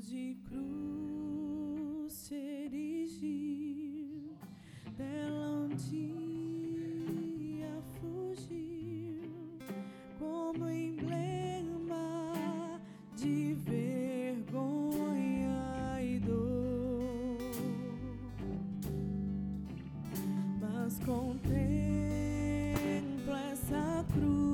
de cruz se erigiu, dela um dia fugiu, como emblema de vergonha e dor. Mas contempla essa cruz,